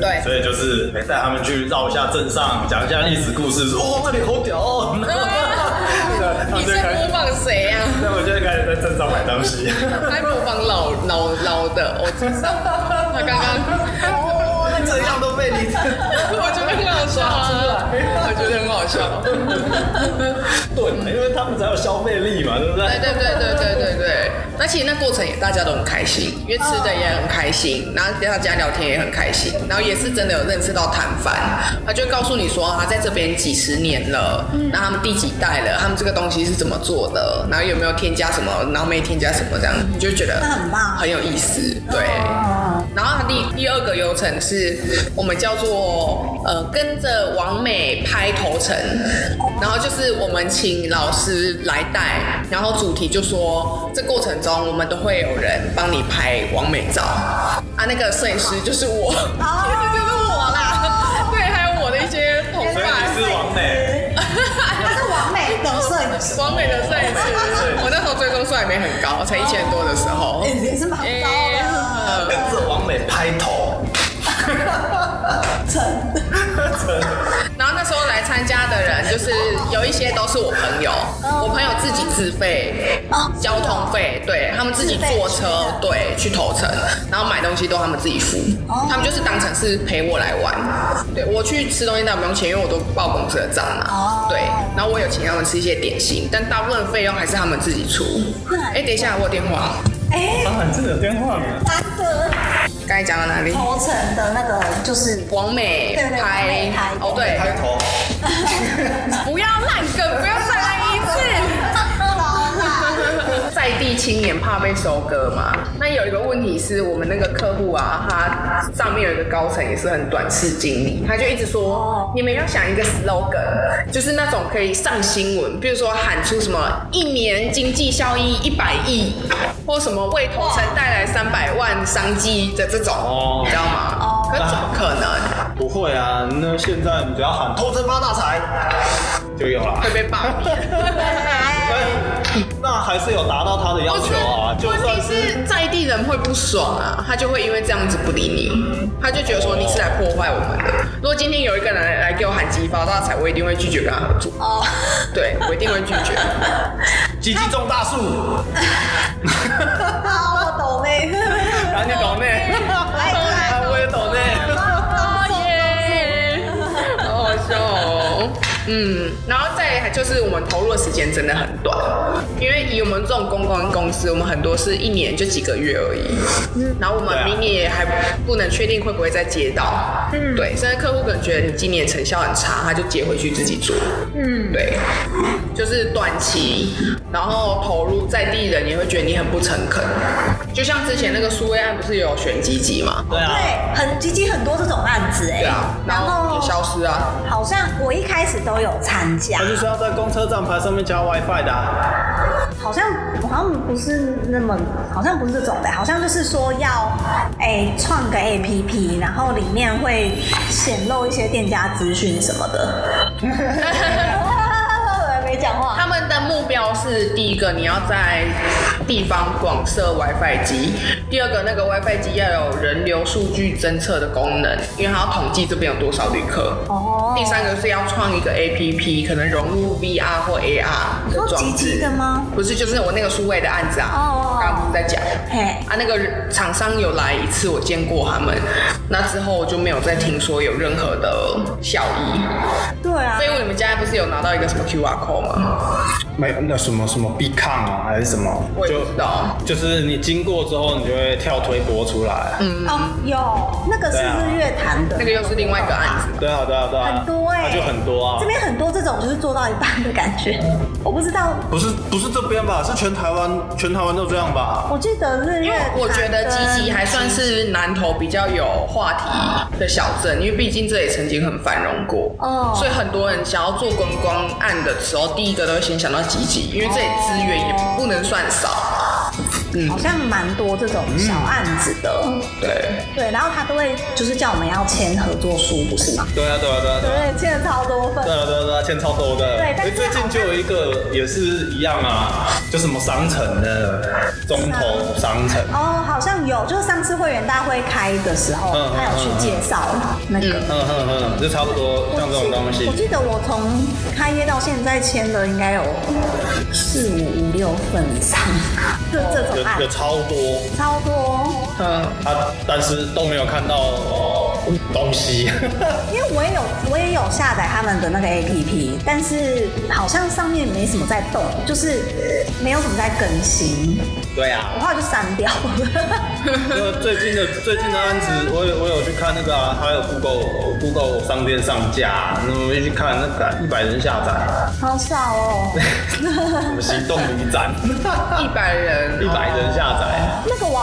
对，所以就是得带他们去绕一下镇上，讲一下历史故事，说哦。那里好屌哦，你在模仿谁呀、啊？那我就开始在镇上买东西。在模仿老老老的，我知道，他刚刚，这样都被你，我觉得很好笑啊，我觉得很好笑。对，因为他们才有消费力嘛，对不对？对对对对对对对，那其实那过程也大家都很开心，因为吃的也很开心，然后跟大家聊天也很开心，然后也是真的有认识到摊贩，他就告诉你说他在这边几十年了，那他们第几代了，他们这个东西是怎么做的，然后有没有添加什么，然后没添加什么这样，你就觉得很棒很有意思，对。哦，然后它第第二个流程是我们叫做呃跟着王美拍头程，然后就是我们请老师来带，然后主题就说这过程中我们都会有人帮你拍王美照。啊，那个摄影师就是我，其实就是我啦，对，还有我的一些同所以伴你。是王美，王美的摄影师，我那时候追踪数还没很高，才一千多的时候，也是蛮高的。跟着王美拍头。成。然后那时候来参加的人，就是有一些都是我朋友，我朋友自己自费交通费，对他们自己坐车，对去投城，然后买东西都他们自己付，他们就是当成是陪我来玩。对我去吃东西那不用钱，因为我都报公司的账嘛。对，然后我有请他们吃一些点心，但大部分费用还是他们自己出。哎，等一下，我有电话。哎，欸，啊真的有电话吗。难得。刚才讲到哪里？头层的那个就是王美拍，哦对，拍头。不要烂梗，不要青年怕被收割嘛？那有一个问题是我们那个客户啊，他上面有一个高层也是很短视经理，他就一直说，你们要想一个 slogan，就是那种可以上新闻，比如说喊出什么一年经济效益一百亿，或什么为同城带来三百万商机的这种，你知道吗？哦，可怎么可能？不会啊，那现在你只要喊投城发大财，就有了。会被罢免。那还是有达到他的要求啊，就算是在地人会不爽啊，他就会因为这样子不理你，他就觉得说你是来破坏我们的。如果今天有一个人来给我喊鸡发大财，我一定会拒绝跟他合作。哦，对我一定会拒绝。鸡鸡种大树。嗯，然后就是我们投入的时间真的很短，因为以我们这种公关公司，我们很多是一年就几个月而已。嗯，然后我们明年也还不能确定会不会再接到。嗯，对，甚至客户可能觉得你今年成效很差，他就接回去自己做。嗯，对，就是短期，然后投入在地人也会觉得你很不诚恳。就像之前那个苏威案不是有选积极吗？对啊，对，很积极很多这种案子哎。对啊，然后也消失啊。好像我一开始都。有参加，他就是要在公车站牌上面加 WiFi 的。好像好像不是那么，好像不是这种的，好像就是说要哎创个 APP，然后里面会显露一些店家资讯什么的。没讲话。他们的目标是第一个，你要在地方广设 WiFi 机；第二个，那个 WiFi 机要有人流数据侦测的功能，因为它要统计这边有多少旅客。哦。第三个是要创一个 APP，可能融入 VR 或 AR 的装置。的吗？不是，就是我那个数位的案子啊。哦。刚刚在讲。嘿。啊，那个厂商有来一次，我见过他们。那之后我就没有再听说有任何的效益。对啊。所以你们家不是有拿到一个什么 QR code？吗没那什么什么必抗啊，还是什么？我就知道，就是你经过之后，你就会跳推播出来。嗯，哦，有那个是日月潭的，那个又是另外一个案子。对啊，对啊，对啊，很多哎，就很多啊。这边很多这种就是做到一半的感觉，我不知道。不是不是这边吧？是全台湾全台湾都这样吧？我记得日月潭，我觉得吉吉还算是南投比较有话题的小镇，因为毕竟这里曾经很繁荣过。哦，所以很多人想要做观光案的时候，第一个都会先想到吉吉，因为这里资源也不能算少。好像蛮多这种小案子的，对对，然后他都会就是叫我们要签合作书，不是吗？对啊对啊对啊，对签了超多份，对啊对啊对啊，签超多的。对，但最近就有一个也是一样啊，就什么商城的中投商城。哦，好像有，就是上次会员大会开的时候，他有去介绍那个，嗯嗯嗯，就差不多像这种东西。我记得我从开业到现在签的应该有四五五六份以上，这这种。有超多，超多，嗯，啊，但是都没有看到东西。因为我也有，我也有下载他们的那个 APP，但是好像上面没什么在动，就是没有什么在更新。对啊，我后来就删掉了。因为最近的最近的案子，我有我有去看那个啊，还有 Google Google 商店上架，那么去看那个一百人下载，好少哦。什么行动旅展，一百人，一百。人下载那个我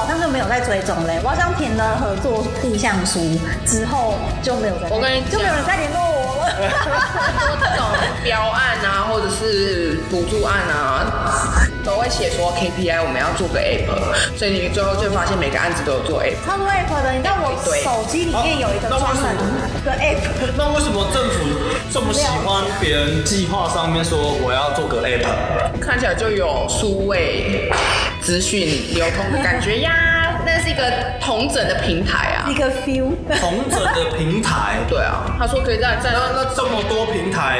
有在追踪嘞，我好像填了合作意向书之后就没有在，我跟你就没有人再联络我了。很多这种标案啊，或者是补助案啊，都会写说 KPI 我们要做个 app，所以你最后就发现每个案子都有做 app。超多 app 的，你知道我手机里面有一个专门的 app，那为什么政府这么喜欢别人计划上面说我要做个 app？看起来就有数位资讯流通的感觉呀。个同整的平台啊一。个 feel。同整的平台。对啊，他说可以在在那那这么多平台，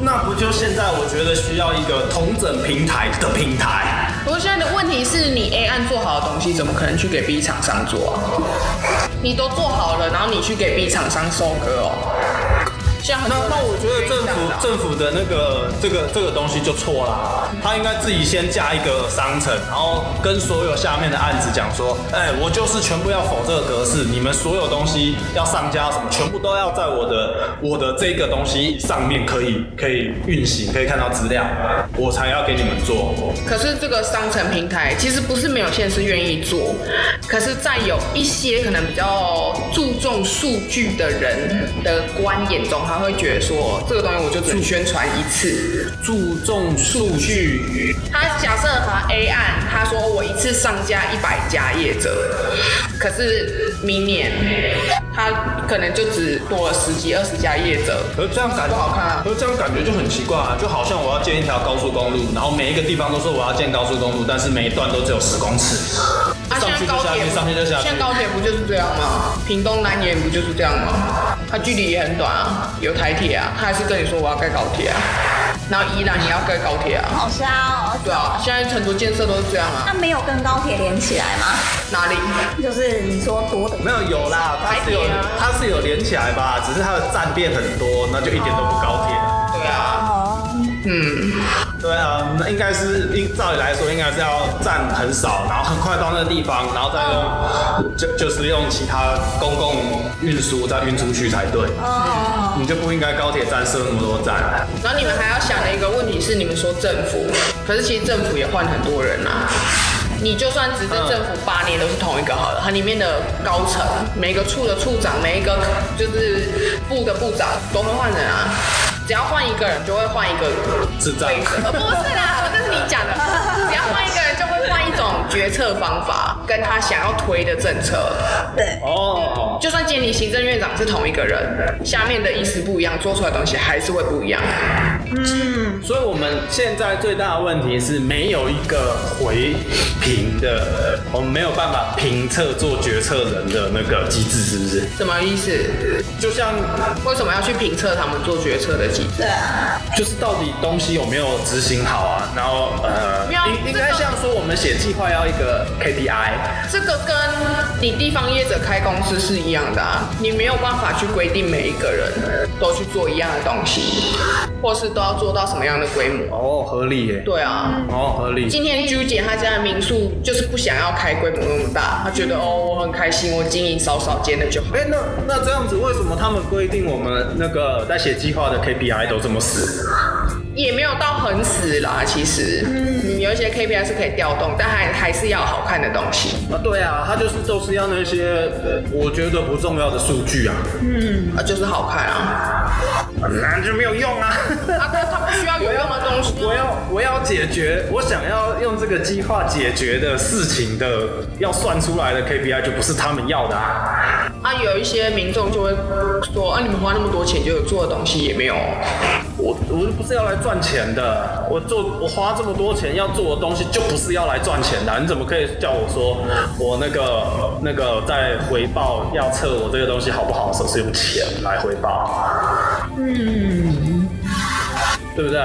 那不就现在我觉得需要一个同整平台的平台？不过现在的问题是你 A 案做好的东西，怎么可能去给 B 厂商做啊？你都做好了，然后你去给 B 厂商收割哦。像很那那我觉得政府政府的那个这个这个东西就错啦，他应该自己先架一个商城，然后跟所有下面的案子讲说，哎，我就是全部要否这个格式，你们所有东西要上架什么，全部都要在我的我的这个东西上面可以可以运行，可以看到资料，我才要给你们做。可是这个商城平台其实不是没有县市愿意做，可是，在有一些可能比较注重数据的人的观眼中，他会觉得说，这个东西我就只能宣传一次。注重数据，他假设他 A 案，他说我一次上架一百家业者，可是明年他可能就只多了十几二十家业者，可是这样感觉不好看啊。可是这样感觉就很奇怪啊，就好像我要建一条高速公路，然后每一个地方都说我要建高速公路，但是每一段都只有十公尺，啊，上现在高铁去就下去，上去就下去现在。高铁不就是这样吗？屏东南延不就是这样吗？它距离也很短啊，有台铁啊，他还是跟你说我要盖高铁啊，然后宜兰也要盖高铁啊，好笑哦。对啊，现在很多建设都是这样啊，那没有跟高铁连起来吗？哪里？就是你说多的没有有啦，它是有啊它是有连起来吧，只是它的站变很多，那就一点都不高铁。对啊，哦，嗯，对啊，那应该是应照理来说应该是要站很少，然后很快到那个地方，然后再用就就是用其他公共运输再运出去才对。哦，你就不应该高铁站设那么多站。然后你们还要想的一个问题是，你们说政府，可是其实政府也换很多人啊。你就算执政政府八年都是同一个好了，它里面的高层，每个处的处长，每一个就是部的部长都会换人啊。只要换一个人，就会换一个智障规则呃不是啦，这是你讲的。只要换一个人，就会换一种决策方法，跟他想要推的政策。对，哦，就算今天你行政院长是同一个人，下面的意思不一样，做出来的东西还是会不一样。所以我们现在最大的问题是没有一个回评的，我们没有办法评测做决策人的那个机制，是不是？什么意思？就像为什么要去评测他们做决策的机制？对啊，就是到底东西有没有执行好啊？然后呃应应该像说我们写计划要一个 KPI，这个跟你地方业者开公司是一样的啊，你没有办法去规定每一个人都去做一样的东西，或是都要做到什么样的规模。哦，合理耶。对啊，哦，合理。今天朱姐她家的民宿就是不想要开规模那么大，她觉得哦我很开心，我经营少少间的就好。哎、那那这样子，为什么他们规定我们那个在写计划的 KPI 都这么死？也没有到很死啦，其实，嗯，有一些 KPI 是可以调动，但还还是要好看的东西。啊，对啊，他就是都是要那些呃我觉得不重要的数据啊，嗯啊，就是好看啊，那就没有用啊。啊，它它不需要有用的东西啊。我要我要解决我想要用这个计划解决的事情的，要算出来的 KPI 就不是他们要的啊。啊，有一些民众就会说，啊，你们花那么多钱就有做的东西也没有，我我不是要来赚钱的，我做我花这么多钱要做的东西就不是要来赚钱的啊、你怎么可以叫我说我那个那个在回报要测我这个东西好不好的时候是用钱来回报？嗯，对不对？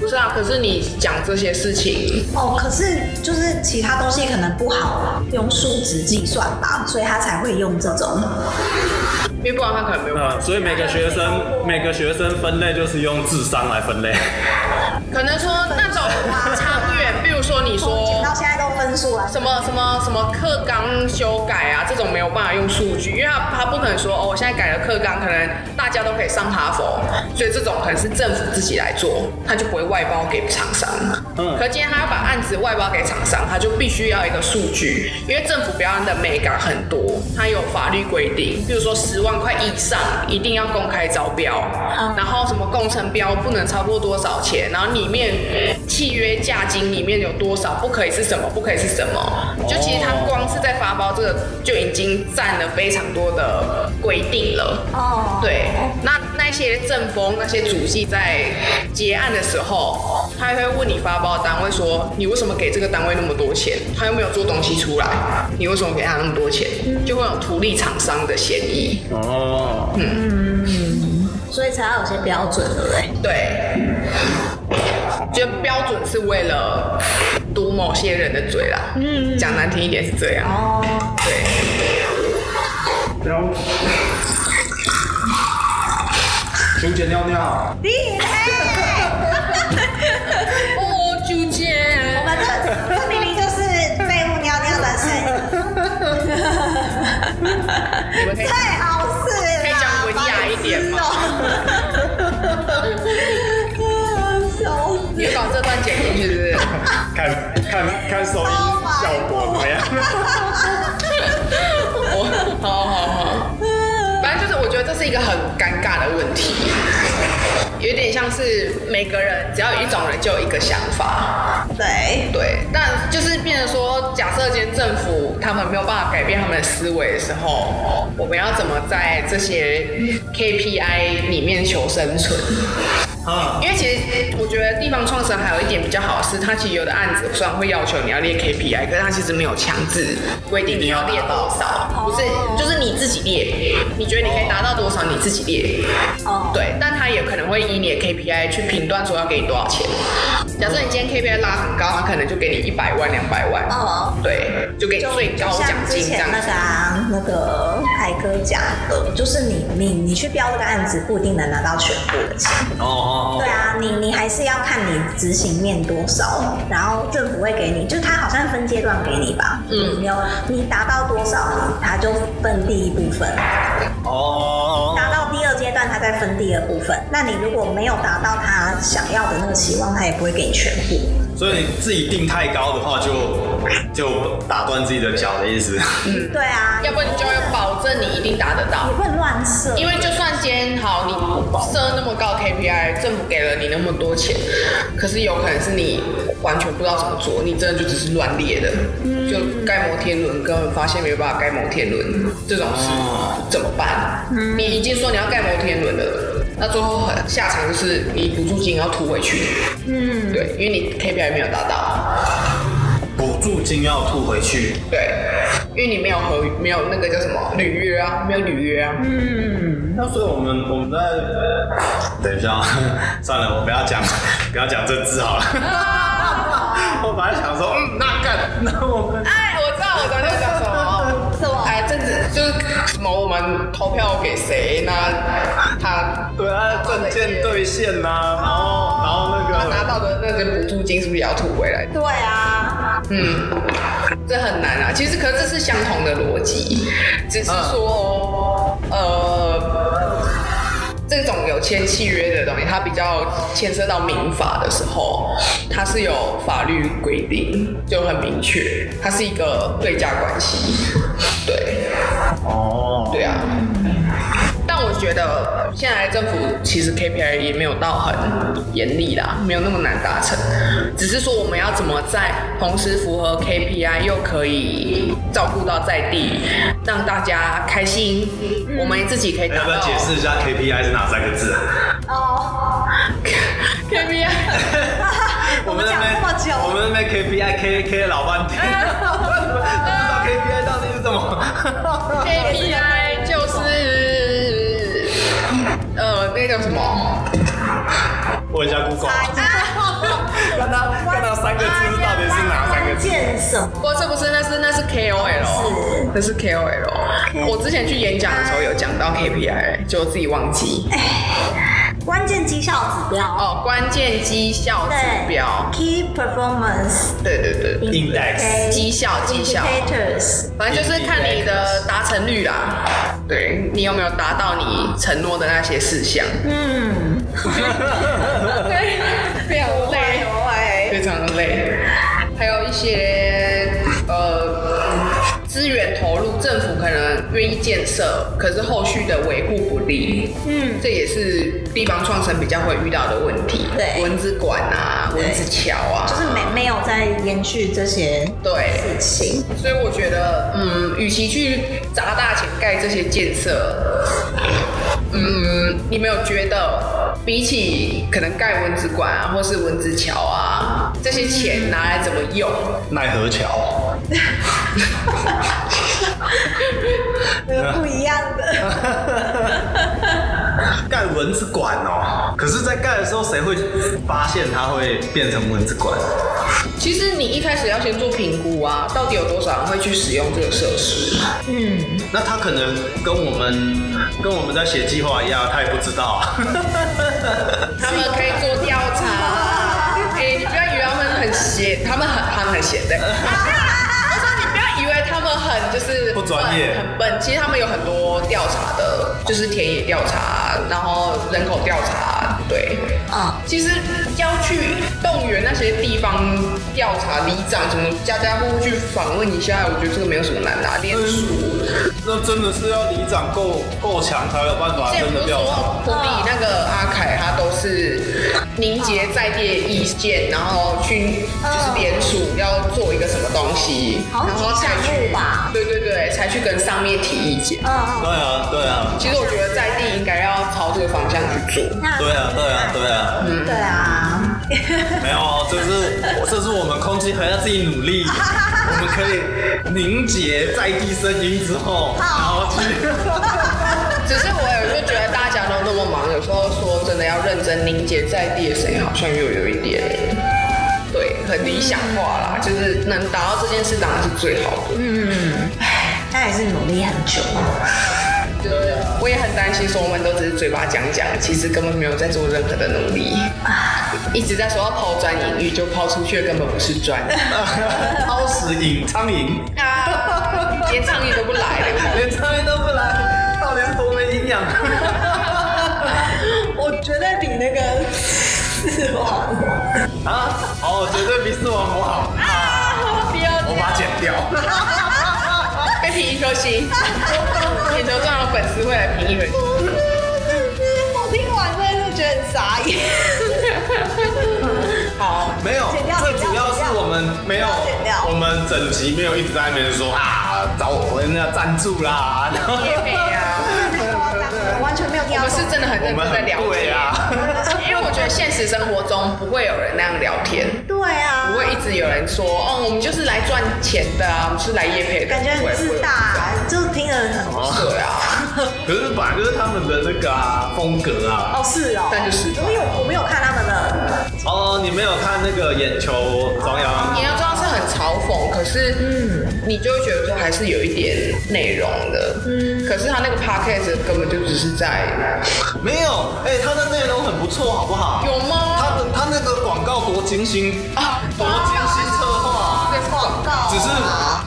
不是啊？可是你讲这些事情，哦，可是就是其他东西可能不好用数值计算吧，所以他才会用这种。因为不然他可能没有办法。呃，所以每个学生每个学生分类就是用智商来分类。可能说那种长远，比如说你说分数了，什么什么什么课纲修改啊，这种没有有办法用数据，因为他他不可能说哦，我现在改了课纲，可能大家都可以上哈佛，所以这种可能是政府自己来做，他就不会外包给厂商。嗯，可今天他要把案子外包给厂商，他就必须要一个数据，因为政府表演的美感很多，他有法律规定，比如说十万块以上一定要公开招标，然后什么工程标不能超过多少钱，然后里面契约价金里面有多少不可以是什么，不可以是什么，就其实他光是在发包这个就已经占了非常多的规定了。哦，对，那那些政风那些主计在结案的时候，他会问你发包单位说，你为什么给这个单位那么多钱？他又没有做东西出来，你为什么给他那么多钱？就会有图利厂商的嫌疑。哦，嗯所以才要有些标准，对不对？对，就标准是为了堵某些人的嘴啦。嗯，讲难听一点是这样。哦，对，标熊姐尿尿，厉害！哦，纠结。我们这这明明就是废物尿尿的声音，你们可以太好事了，可以讲文雅一点吗 这段剪进去是不是？看看看收音效果怎么样？我好好好，反正就是我觉得这是一个很尴尬的问题，有点像是每个人只要有一种人就有一个想法，对，对，但就是变成说，假设今天政府他们没有办法改变他们的思维的时候，我们要怎么在这些 KPI 里面求生存？啊，因为其实我觉得地方创生还有一点比较好的是，它其实有的案子虽然会要求你要列 KPI，可是它其实没有强制规定你要列多少，不是，就是你自己列，你觉得你可以达到多少，你自己列。哦，对，但它也可能会以你的 KPI 去评断说要给你多少钱。假设你今天 KPI 拉很高，它可能就给你一百万、两百万。哦，对，就给你最高奖金这样那个海哥讲的，就是你你你去标这个案子，不一定能拿到全部的钱。哦哦对啊，你你还是要看你执行面多少，然后政府会给你，就是他好像分阶段给你吧。嗯，你有你达到多少，他就分第一部分；哦，达到第二阶段，他再分第二部分。那你如果没有达到他想要的那个期望，他也不会给你全部。所以你自己定太高的话，就就打断自己的脚的意思。嗯对啊，要不然你就要保证你一定达得到你。不能乱设，因为就算今天好，你设那么高 KPI，政府给了你那么多钱，可是有可能是你完全不知道怎么做，你真的就只是乱列的，就盖摩天轮根本发现没有办法盖摩天轮这种事哦怎么办？你已经说你要盖摩天轮了，那最后很下场就是你补助金要吐回去，嗯，对，因为你 KPI 没有达到，补助金要吐回去。对，因为你没有合没有那个叫什么履约啊，没有履约啊，嗯那所以我们我们在等一下，算了，我不要讲，不要讲这字好了。我本来想说，嗯，那干，那我们哎，就是什么，我们投票给谁？那他对啊，证件兑现呐、然后然后那个他拿到的那个补助金是不是也要吐回来？对啊，嗯，这很难啊。其实，可这是相同的逻辑，只是说，呃，这种有签契约的东西，它比较牵涉到民法的时候，它是有法律规定，就很明确，它是一个对价关系。对，哦，对啊。但我觉得现在政府其实 KPI 也没有到很严厉啦，没有那么难达成，只是说我们要怎么在同时符合 KPI 又可以照顾到在地，让大家开心，我们自己可以要不要解释一下 KPI 是哪三个字啊？哦，KPI。我们讲那么久，我们那边 KPI K K 老半天，是什么。KPI 就是呃，那个叫什么？问一下 Google，看他看他三个字到底是哪三个字？见什么？不是不是，那是那是 KOL，那是 KOL。我之前去演讲的时候有讲到 KPI，就自己忘记。关键绩效指标。哦，关键绩效指标，Key Performance。对对对，Index 绩效绩效，Indicators。反正就是看你的达成率啦。对你有没有达到你承诺的那些事项？嗯。对，非常累，非常的累。还有一些呃资源投入，政府可能愿意建设，可是后续的维护不力，嗯，这也是地方创生比较会遇到的问题。对，文字馆啊，文字桥啊，就是没没有在延续这些对事情。所以我觉得，嗯，与其去砸大钱盖这些建设，嗯，你没有觉得比起可能盖文字馆啊，或是文字桥啊，这些钱拿来怎么用？奈何桥，不一样的。盖蚊子馆哦，可是，在盖的时候，谁会发现它会变成蚊子馆？其实你一开始要先做评估啊，到底有多少人会去使用这个设施？嗯，那他可能跟我们跟我们在写计划一样，他也不知道。他们可以做调查。哎，你不要以为他们很闲，他们很他们很闲的。就是不专业、很笨，其实他们有很多调查的，就是田野调查，然后人口调查，对。啊，其实要去动员那些地方调查里长，什么家家户户去访问一下，我觉得这个没有什么难的。连署，那真的是要里长够够强才有办法真的调查。不比那个阿凯，他都是凝结在地意见，然后去就是联署要做一个什么东西，然后才去吧。对对对，才去跟上面提意见。嗯嗯。对啊对啊。其实我觉得在地应该要朝这个方向去做。对啊对啊对啊。嗯，对啊，没有，这是这是我们空气还要自己努力，我们可以凝结在地声音之后，然后去。只是我有时候觉得大家都那么忙，有时候说真的要认真凝结在地的声音，好像又有一点，对，很理想化啦。就是能达到这件事，当然是最好的。嗯，唉，他也是努力很久。对，我也很担心，说我们都只是嘴巴讲讲，其实根本没有在做任何的努力，一直在说要抛砖引玉，就抛出去的根本不是砖，抛死引苍蝇，连苍蝇都不来，连苍蝇都不来，到底 是多没营养？我绝对比那个四王啊，哦，绝对比四王魔好啊！我把它剪掉。评一颗星，点头上的粉丝会来评一颗星。我听完真的是觉得很傻眼。好，没有，最主要是我们没有，我们整集没有一直在那边说啊，找我们要赞助啦，然后也啊，完全没有。我们是真的很认真在聊天啊，因为我觉得现实生活中不会有人那样聊天。对啊，不会一直有人说，哦，我们就是来赚钱的啊，我们是来夜配的，感觉很自大，就听人很对啊。可是本来就是他们的那个啊风格啊。哦，是哦，但就是，我有我没有看他们的。哦，你没有看那个眼球装央？眼球装是很嘲讽，可是嗯，你就会觉得说还是有一点内容的。嗯，可是他那个 podcast 根本就只是在。没有，哎，他的内容很不错，好不好？有吗？他那个广告多精心啊，多精心策划，广告。只是，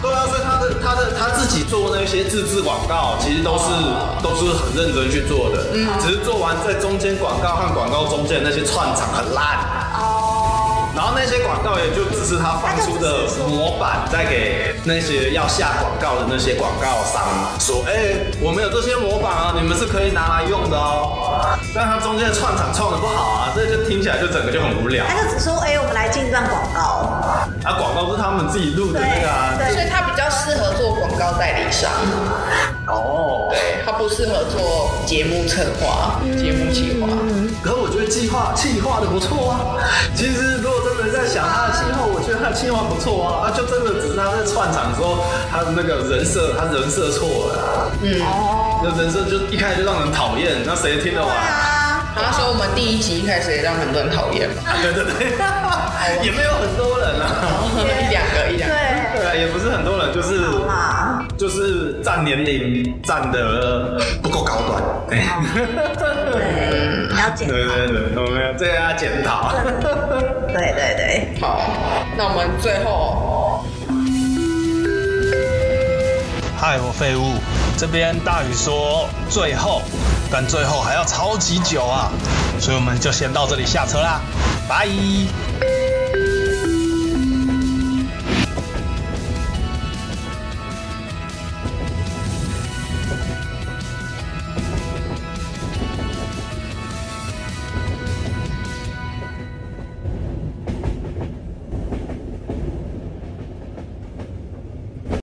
对啊，所以他的他的他自己做那些自制广告，其实都是都是很认真去做的。嗯，只是做完在中间广告和广告中间那些串场很烂。然后那些广告也就只是他放出的模板，再给那些要下广告的那些广告商说：“哎，我们有这些模板啊，你们是可以拿来用的哦。”但他中间的串场串的不好啊，这就听起来就整个就很无聊。他就只说：“哎，我们来进一段广告。”啊，广告是他们自己录的那个啊，所以他比较适合做广告代理商。哦，对，他不适合做节目策划、节目计划。可是我觉得计划计划的不错啊。其实如果真的在想他的计划，我觉得他的计划不错啊。啊，就真的只是他在串场的时候，他的那个人设，他人设错了。嗯，哦，那人设就一开始就让人讨厌，那谁听得完？他说我们第一集一开始也让很多人讨厌嘛。对 对对，也没有很多人啊，一两个一两个。对对啊，也不是很多人，就是就是占年龄占的不够高端。对对，要检对讨。对对，我们这个要检讨。对对对，好，那我们最后嗨，我废物。这边大宇说最后，但最后还要超级久啊，所以我们就先到这里下车啦，拜。